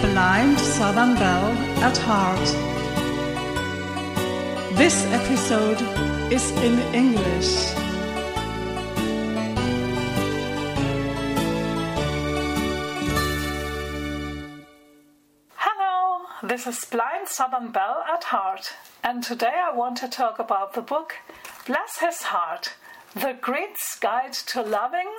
blind Southern Belle at heart. This episode is in English. Hello, this is Blind Southern Belle at Heart, and today I want to talk about the book Bless His Heart The Grits Guide to Loving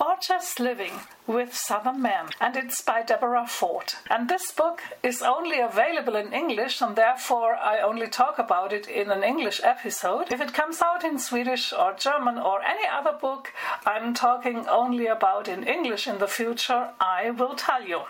or Just Living with Southern Men, and it's by Deborah Ford. And this book is only available in English, and therefore I only talk about it in an English episode. If it comes out in Swedish or German or any other book I'm talking only about in English in the future, I will tell you.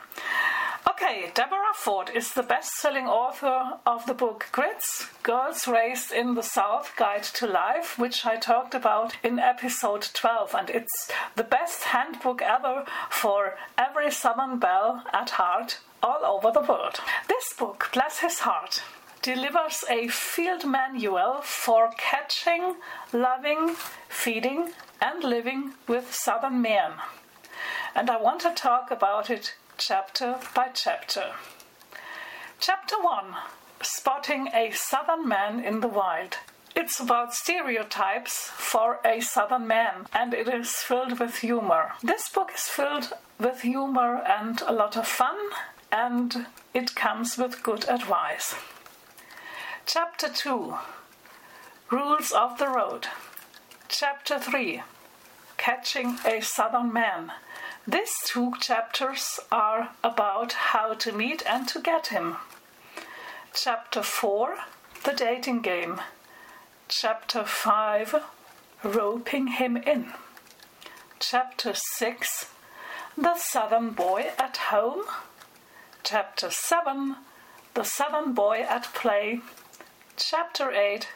Okay, Deborah Ford is the best selling author of the book Grits Girls Raised in the South Guide to Life, which I talked about in episode 12. And it's the best handbook ever for every Southern belle at heart all over the world. This book, bless his heart, delivers a field manual for catching, loving, feeding, and living with Southern men. And I want to talk about it chapter by chapter. Chapter 1 Spotting a Southern Man in the Wild. It's about stereotypes for a Southern man, and it is filled with humor. This book is filled with humor and a lot of fun, and it comes with good advice. Chapter 2 Rules of the Road. Chapter 3 Catching a Southern Man. These two chapters are about how to meet and to get him. Chapter 4 The Dating Game. Chapter 5 Roping Him In. Chapter 6 The Southern Boy at Home. Chapter 7 The Southern Boy at Play. Chapter 8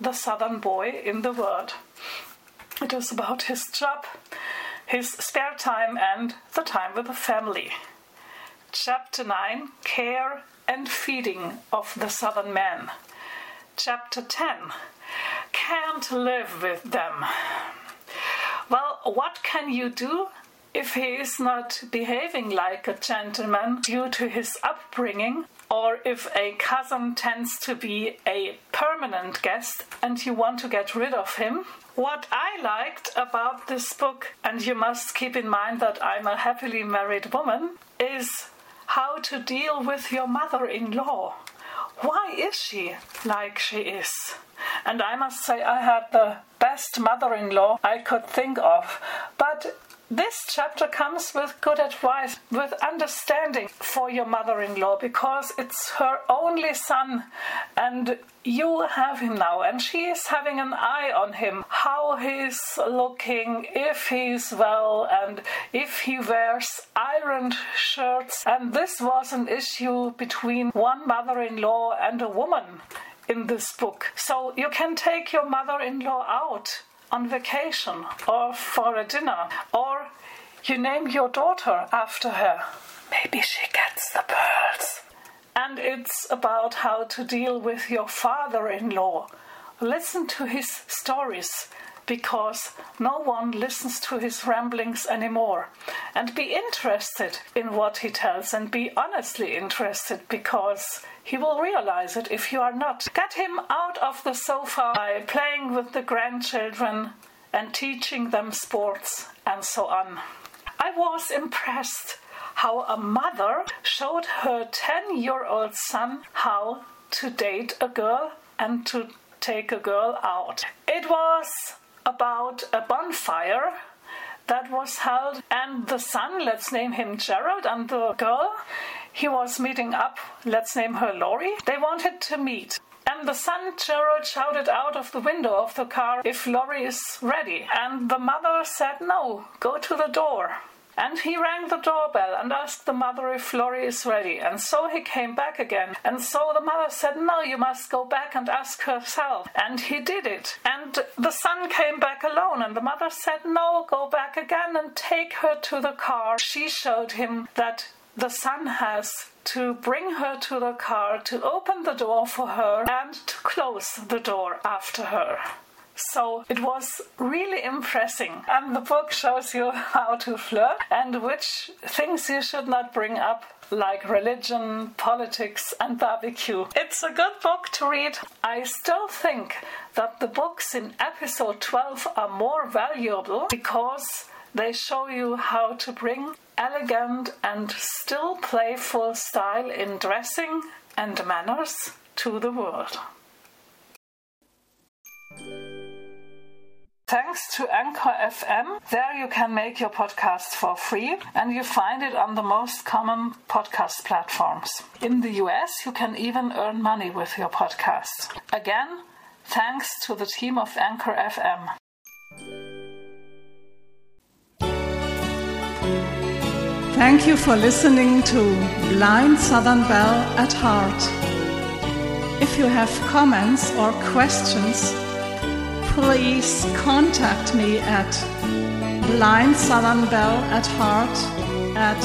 The Southern Boy in the World. It is about his job, his spare time, and the time with the family. Chapter 9 Care and Feeding of the Southern Man. Chapter 10 Can't live with them. Well, what can you do if he is not behaving like a gentleman due to his upbringing, or if a cousin tends to be a permanent guest and you want to get rid of him? What I liked about this book, and you must keep in mind that I'm a happily married woman, is how to deal with your mother in law. Why is she like she is? And I must say, I had the best mother in law I could think of. But this chapter comes with good advice, with understanding for your mother in law because it's her only son and you have him now and she is having an eye on him, how he's looking, if he's well, and if he wears ironed shirts. And this was an issue between one mother in law and a woman in this book. So you can take your mother in law out on vacation or for a dinner, or you name your daughter after her. Maybe she gets the pearls. And it's about how to deal with your father in law. Listen to his stories because no one listens to his ramblings anymore. And be interested in what he tells and be honestly interested because he will realize it if you are not. Get him out of the sofa by playing with the grandchildren and teaching them sports and so on. I was impressed how a mother showed her 10 year old son how to date a girl and to take a girl out. It was about a bonfire that was held, and the son, let's name him Gerald, and the girl, he was meeting up, let's name her Laurie. They wanted to meet. And the son, Gerald, shouted out of the window of the car if Laurie is ready. And the mother said, No, go to the door. And he rang the doorbell and asked the mother if Laurie is ready. And so he came back again. And so the mother said, No, you must go back and ask herself. And he did it. And the son came back alone. And the mother said, No, go back again and take her to the car. She showed him that the son has to bring her to the car, to open the door for her, and to close the door after her. So it was really impressing. And the book shows you how to flirt and which things you should not bring up, like religion, politics, and barbecue. It's a good book to read. I still think that the books in episode 12 are more valuable because they show you how to bring elegant and still playful style in dressing and manners to the world. Thanks to Anchor FM, there you can make your podcast for free and you find it on the most common podcast platforms. In the US, you can even earn money with your podcast. Again, thanks to the team of Anchor FM. Thank you for listening to Blind Southern Belle at Heart. If you have comments or questions, please contact me at blindsouthernbelle at heart at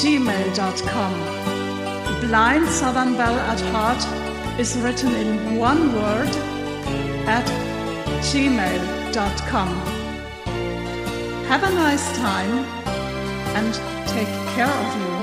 gmail.com. Blind Southern Belle at Heart is written in one word at gmail.com. Have a nice time and take care of you.